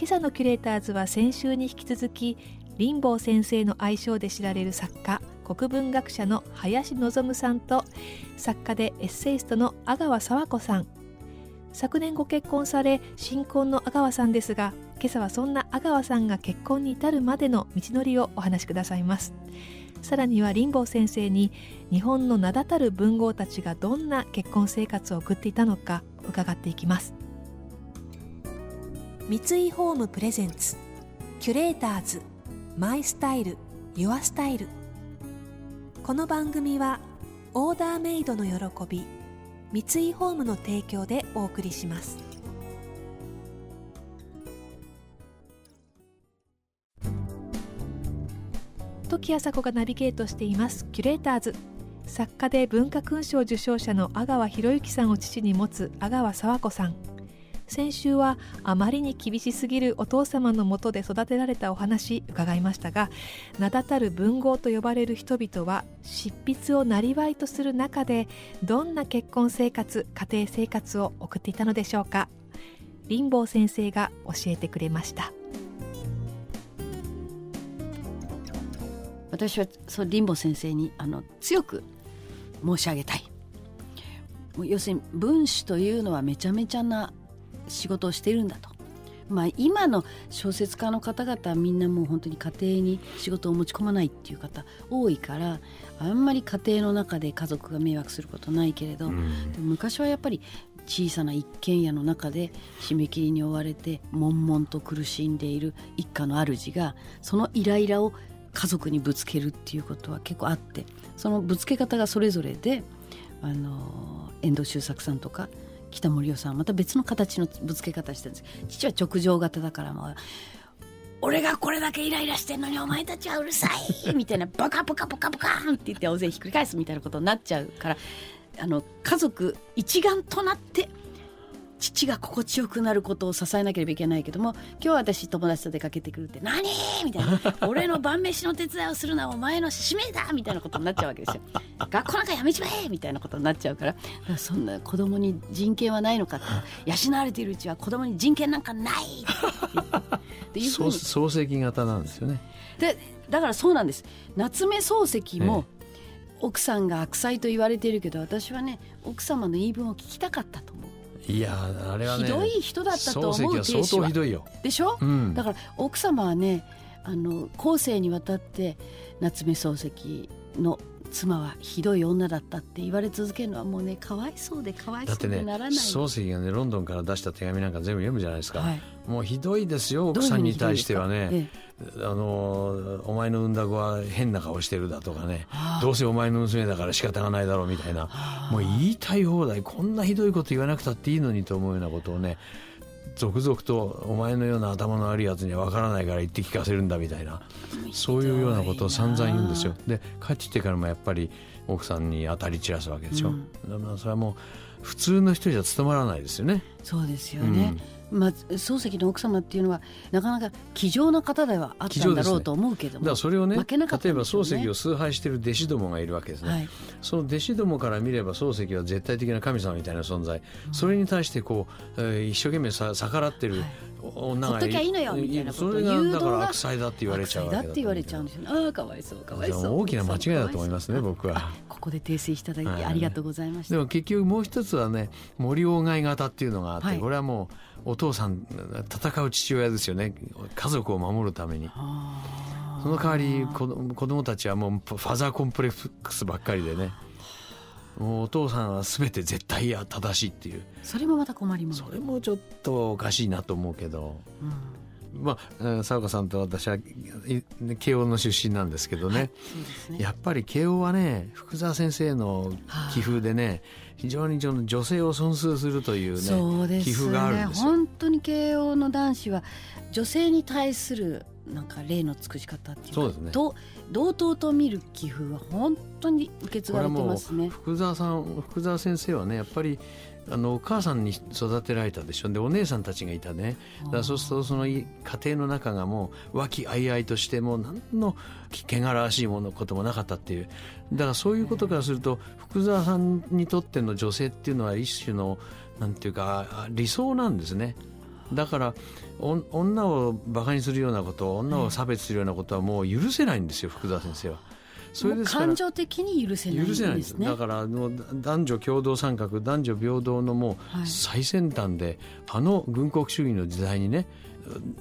今朝のキュレーターズは先週に引き続き林坊先生の愛称で知られる作家国文学者の林望さんと作家でエッセイストの阿川佐和子さん。昨年ご結婚され新婚の阿川さんですが今朝はそんな阿川さんが結婚に至るまでの道のりをお話しくださいます。さらには林坊先生に日本の名だたる文豪たちがどんな結婚生活を送っていたのか伺っていきます。三井ホームプレゼンツキュレーターズマイスタイルユアスタイル。この番組はオーダーメイドの喜び三井ホームの提供でお送りします。時あさこがナビゲートしていますキュレーターズ。作家で文化勲章受章者の阿川博之さんを父に持つ阿川佐和子さん。先週はあまりに厳しすぎるお父様のもとで育てられたお話伺いましたが名だたる文豪と呼ばれる人々は執筆を生りとする中でどんな結婚生活家庭生活を送っていたのでしょうか。林坊先生が教えてくれました。私はそう林坊先生にあの強く申し上げたい。要するに文史というのはめちゃめちゃな仕事をしているんだと。まあ、今の小説家の方々はみんなもう本当に家庭に仕事を持ち込まないっていう方多いからあんまり家庭の中で家族が迷惑することないけれど、うん、でも昔はやっぱり小さな一軒家の中で締め切りに追われて悶々と苦しんでいる一家の主がそのイライラを家族にぶつけるっていうことは結構あってそのぶつけ方がそれぞれであの遠藤周作さんとか北森夫さんまた別の形のぶつけ方してるんです。父は直情型だからもう俺がこれだけイライラしてんのにお前たちはうるさいみたいな バカバカバカバカンって言って大勢ひっくり返すみたいなことになっちゃうからあの家族一丸となって父が心地よくなることを支えなければいけないけども今日私友達と出かけてくるって「何?」みたいな「俺の晩飯の手伝いをするのはお前の使命だ!」みたいなことになっちゃうわけですよ。学校なんかやめちまえみたいなことになっちゃうからそんな子供に人権はないのかって養われているうちは子供に人権なんかないっていうふうに漱石型なんですよね。でだからそうなんです夏目漱石も、ええ奥さんが悪妻と言われているけど私はね奥様の言い分を聞きたかったといやあれはねひどい人だったと思う相当ひどいよ。でしょ、うん、だから奥様はねあの後世にわたって夏目漱石の妻はひどい女だったって言われ続けるのはもうねかわいそうでかわいそうでならない、ね、漱石がねロンドンから出した手紙なんか全部読むじゃないですか、はい、もうひどいですよ奥さんに対してはね、ええ、あのお前の産んだ子は変な顔してるだとかね。どうせお前の娘だから仕方がないだろうみたいな。もう言いたい放題こんなひどいこと言わなくたっていいのにと思うようなことをね続々とお前のような頭の悪いやつには分からないから言って聞かせるんだみたいな。そういうようなことを散々言うんですよ。で帰ってきてからもやっぱり奥さんに当たり散らすわけですよ、うん、だからそれはもう普通の人じゃ務まらないですよねそうですよね、うん。まあ、漱石の奥様っていうのはなかなか気丈な方ではあったんだろうと思うけども、ね、だからそれをね、ね、例えば漱石を崇拝している弟子どもがいるわけですね、はい、その弟子どもから見れば漱石は絶対的な神様みたいな存在、うん、それに対してこう、えー、一生懸命さ逆らってる、はい。女がほっときゃいいのよみたいなことを言う。だから悪妻だって言われちゃうわけだって言われちゃうんですよねああかわいそうかわいそう。大きな間違いだと思いますね僕は。ここで訂正していただいてありがとうございました、でも結局もう一つはね森鴎外型っていうのがあって、はい、これはもうお父さん戦う父親ですよね。家族を守るために。その代わり子子供たちはもうファザーコンプレックスばっかりでね。もうお父さんは全て絶対や正しいっていう。それもまた困りますそれもちょっとおかしいなと思うけど、まあ佐岡さんと私は慶応の出身なんですけどね。はい、ね。やっぱり慶応はね福沢先生の棋風でね非常に女性を尊崇するというねそうですね。棋風があるんですよ。本当に慶応の男子は女性に対するなんか例の尽くし方っていうそうですね。と同等と見る棋風は本当に受け継がれてますね。福沢さん福沢先生はねやっぱりあのお母さんに育てられたでしょ。でお姉さんたちがいたね。だからそうするとその家庭の中がもう和気あいあいとしてもう何の汚らわしいものこともなかったっていう。だからそういうことからすると福沢さんにとっての女性っていうのは一種のなんていうか理想なんですね。だから女をバカにするようなこと女を差別するようなことはもう許せないんですよ福沢先生は。それです感情的に許せないんです、ね、許せないですだからの男女共同参画男女平等のもう最先端で、はい、あの軍国主義の時代にね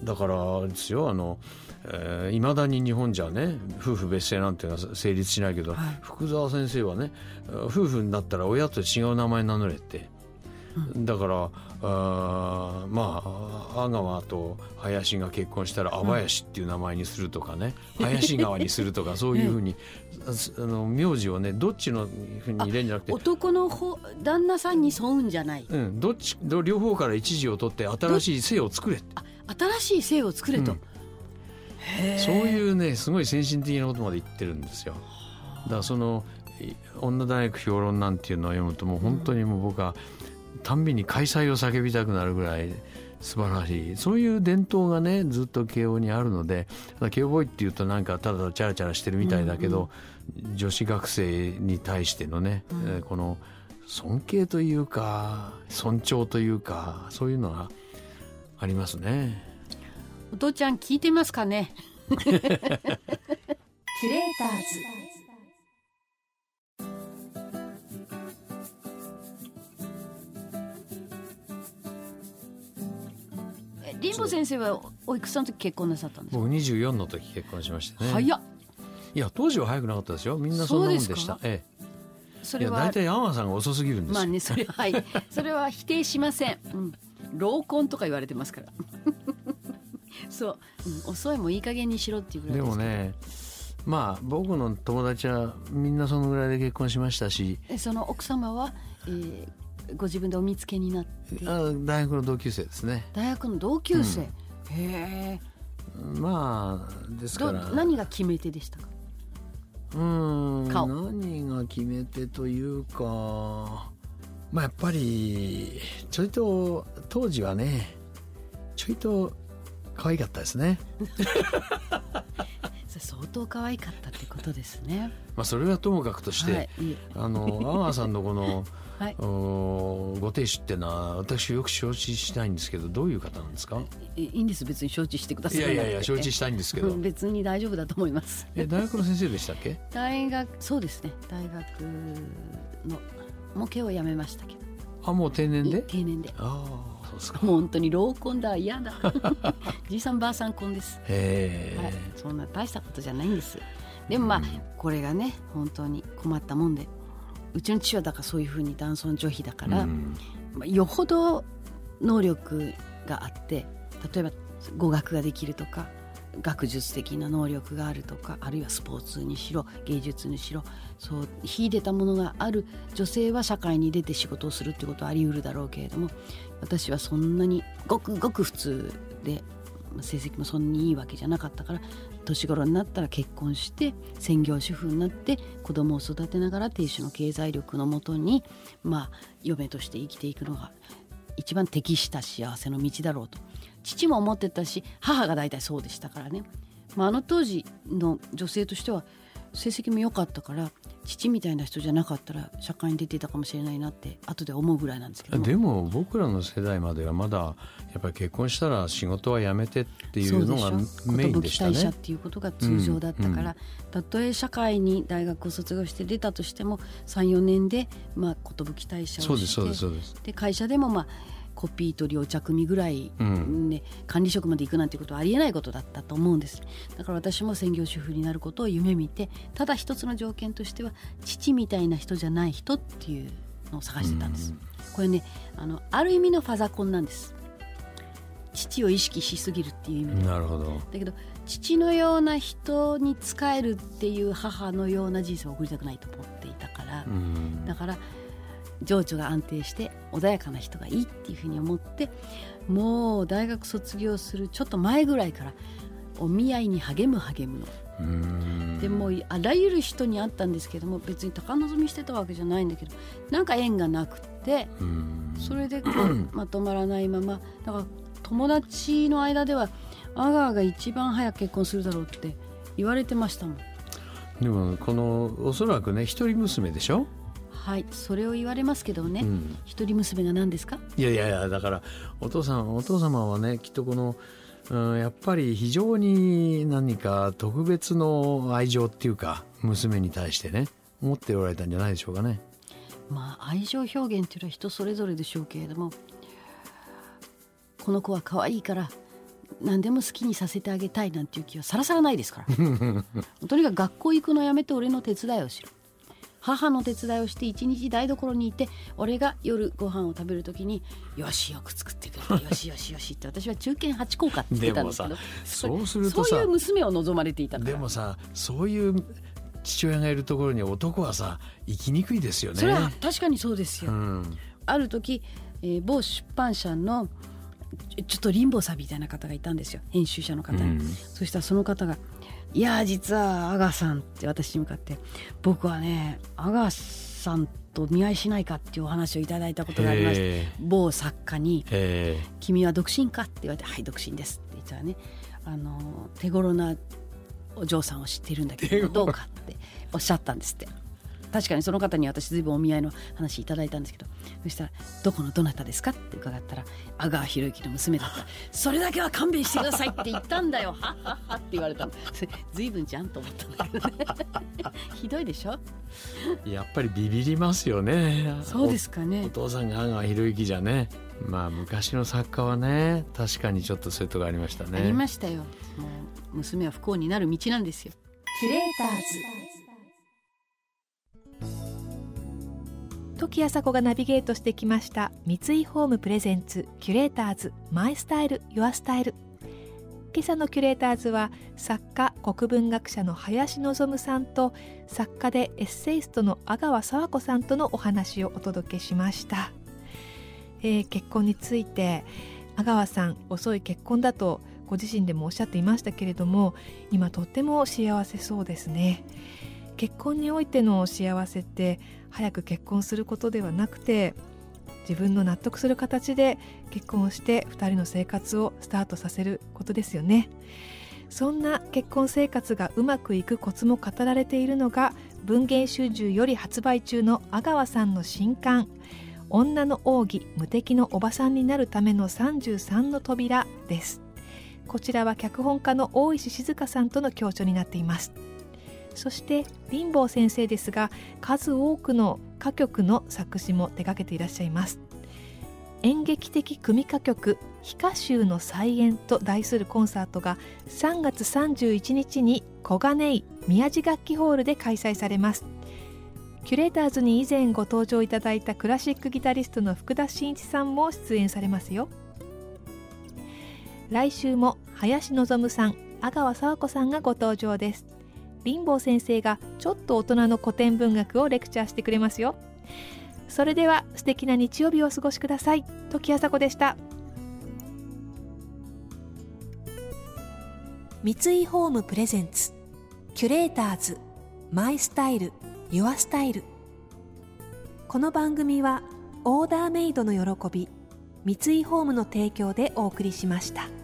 だからですよあのいま、えー、だに日本じゃね夫婦別姓なんていうのは成立しないけど、はい、福沢先生はね夫婦になったら親と違う名前名乗れって、うん、だからあまあ阿川と林が結婚したら阿林っていう名前にするとかね、うん、林川にするとか そういうふうにあの名字をねどっちのふうに入れるんじゃなくて男の方旦那さんに沿うんじゃない、うん、どっち両方から一時を取って新しい姓を作れ新しい姓を作れと、うん、そういうねすごい先進的なことまで言ってるんですよ。だからその女大学評論なんていうのを読むともう本当にもう僕は、うんたんびに開催を叫びたくなるぐらい素晴らしい。そういう伝統がねずっと慶応にあるので慶応ボーイっていうとなんかただチャラチャラしてるみたいだけど、うんうん、女子学生に対してのね、うん、この尊敬というか尊重というかそういうのはありますね。お父ちゃん聞いてますかね？キュレーターズリンボ先生はおいくつの時結婚なさったんですか？僕24の時結婚しましたね。早っ。いや当時は早くなかったですよ。みんなそんなもんでした。ええ。それは大体アンワさんが遅すぎるんですまあねそれは はい。それは否定しません、うん、老婚とか言われてますから。そう、うん、遅いもいい加減にしろっていうぐらいでもねまあ僕の友達はみんなそのぐらいで結婚しましたし。その奥様は、えー、ご自分でお見つけになって。あ大学の同級生ですね。大学の同級生、うん、へえ。まあですから。何が決め手でしたか？うん何が決め手というかまあやっぱりちょいと当時はねちょいと可愛かったですね。相当可愛かったってことですね。まあそれはともかくとして、はい、あの阿川さんのこのはい、ご亭主っていうのは私よく承知したいんですけどどういう方なんですか？いいんです。別に承知してください。いやいやいや承知したいんですけど。別に大丈夫だと思います。え大学の先生でしたっけ？大学そうですね。大学の模型を辞めましたけど。あもう定年で？定年で。ああそうですか。もう本当に老婚だ。嫌だ。じいさんばあさん婚です。へえ、はい、そんな大したことじゃないんです。でもまあ、うん、これがね本当に困ったもんでうちの父はだからそういうふうに男尊女卑だから、うん、よほど能力があって例えば語学ができるとか学術的な能力があるとかあるいはスポーツにしろ芸術にしろそう秀でたものがある女性は社会に出て仕事をするってことはあり得るだろうけれども私はそんなにごくごく普通で成績もそんなにいいわけじゃなかったから年頃になったら結婚して専業主婦になって子供を育てながら亭主の経済力のもとにまあ嫁として生きていくのが一番適した幸せの道だろうと。父も思ってたし母が大体そうでしたからね、まあ、あの当時の女性としては成績も良かったから父みたいな人じゃなかったら社会に出ていたかもしれないなって後で思うぐらいなんですけど。でも僕らの世代まではまだやっぱり結婚したら仕事は辞めてっていうのがメインでしたね。者っていうことが通常だったから、たとえ社会に大学を卒業して出たとしても34年でまあ寿退社をしてで会社でもまあコピー取りお茶組ぐらい、ね、うん、管理職まで行くなんてことはありえないことだったと思うんです。だから私も専業主婦になることを夢見てただ一つの条件としては父みたいな人じゃない人っていうのを探してたんです、うん、これねあのある意味のファザコンなんです。父を意識しすぎるっていう意味で。なるほど。だけど父のような人に仕えるっていう母のような人生を送りたくないと思っていたから、だから情緒が安定して穏やかな人がいいっていうふうに思ってもう大学卒業するちょっと前ぐらいからお見合いに励む励むの。でもあらゆる人に会ったんですけども別に高望みしてたわけじゃないんだけどなんか縁がなくてそれでこうまとまらないままだから友達の間では阿川が一番早く結婚するだろうって言われてましたもん。でもこのおそらくね一人娘でしょ？はいそれを言われますけどね、うん、一人娘が何ですか？いやいやいやだからお父さんお父様はねきっとこの、うん、やっぱり非常に何か特別の愛情っていうか娘に対してね思っておられたんじゃないでしょうかね。まあ愛情表現っていうのは人それぞれでしょうけれどもこの子は可愛いから何でも好きにさせてあげたいなんていう気はさらさらないですから。とにかく学校行くのやめて俺の手伝いをしろ母の手伝いをして一日台所にいて俺が夜ご飯を食べる時に「よしよく作ってくれ よしよしよし」って私は中堅八校かって言ってたんですけどそうするとそういう娘を望まれていたでもさそういう父親がいるところに男はさ生きにくいですよね。それは確かにそうですよ、うん、ある時、えー、某出版社のちょっとリンボさんみたいな方がいたんですよ。編集者の方に、うん、そしたらその方が「いや実は阿川さん」って私に向かって「僕はね阿川さんと見合いしないか」っていうお話をいただいたことがありまして某作家に「君は独身か?」って言われて「はい独身です」って言ったらねあの手頃なお嬢さんを知っているんだけどどうかっておっしゃったんですって。確かにその方に私ずいぶんお見合いの話いただいたんですけどそしたら「どこのどなたですか?」って伺ったら「阿川博之の娘だった」「それだけは勘弁してください」って言ったんだよ。はっはっは。って言われたのずいぶんじゃんと思ったんだけどね。ひどいでしょやっぱりビビりますよね。そうですかね。お父さんが阿川博之じゃね。まあ昔の作家はね確かにちょっとそういうとこありましたね。ありましたよ。もう娘は不幸になる道なんですよ。キュレーターズ時あさこがナビゲートしてきました三井ホームプレゼンツキュレーターズマイスタイルユアスタイル。今朝のキュレーターズは作家国文学者の林望さんと作家でエッセイストの阿川佐和子さんとのお話をお届けしました、えー、結婚について阿川さん遅い結婚だとご自身でもおっしゃっていましたけれども今とっても幸せそうですね。結婚においての幸せって早く結婚することではなくて自分の納得する形で結婚をして2人の生活をスタートさせることですよね。そんな結婚生活がうまくいくコツも語られているのが文藝春秋より発売中の阿川さんの新刊「女の奥義無敵のおばさんになるための33の扉」です。こちらは脚本家の大石静香さんとの共著になっています。そして貧乏先生ですが数多くの歌曲の作詞も手掛けていらっしゃいます。演劇的組歌曲「非歌集の再演」と題するコンサートが3月31日に小金井宮地楽器ホールで開催されます。キュレーターズに以前ご登場いただいたクラシックギタリストの福田真一さんも出演されますよ。来週も林望さん阿川佐和子さんがご登場です。貧乏先生がちょっと大人の古典文学をレクチャーしてくれますよ。それでは素敵な日曜日をお過ごしください。時あさでした。三井ホームプレゼンツ。キュレーターズ。マイスタイル。ユアスタイル。この番組はオーダーメイドの喜び三井ホームの提供でお送りしました。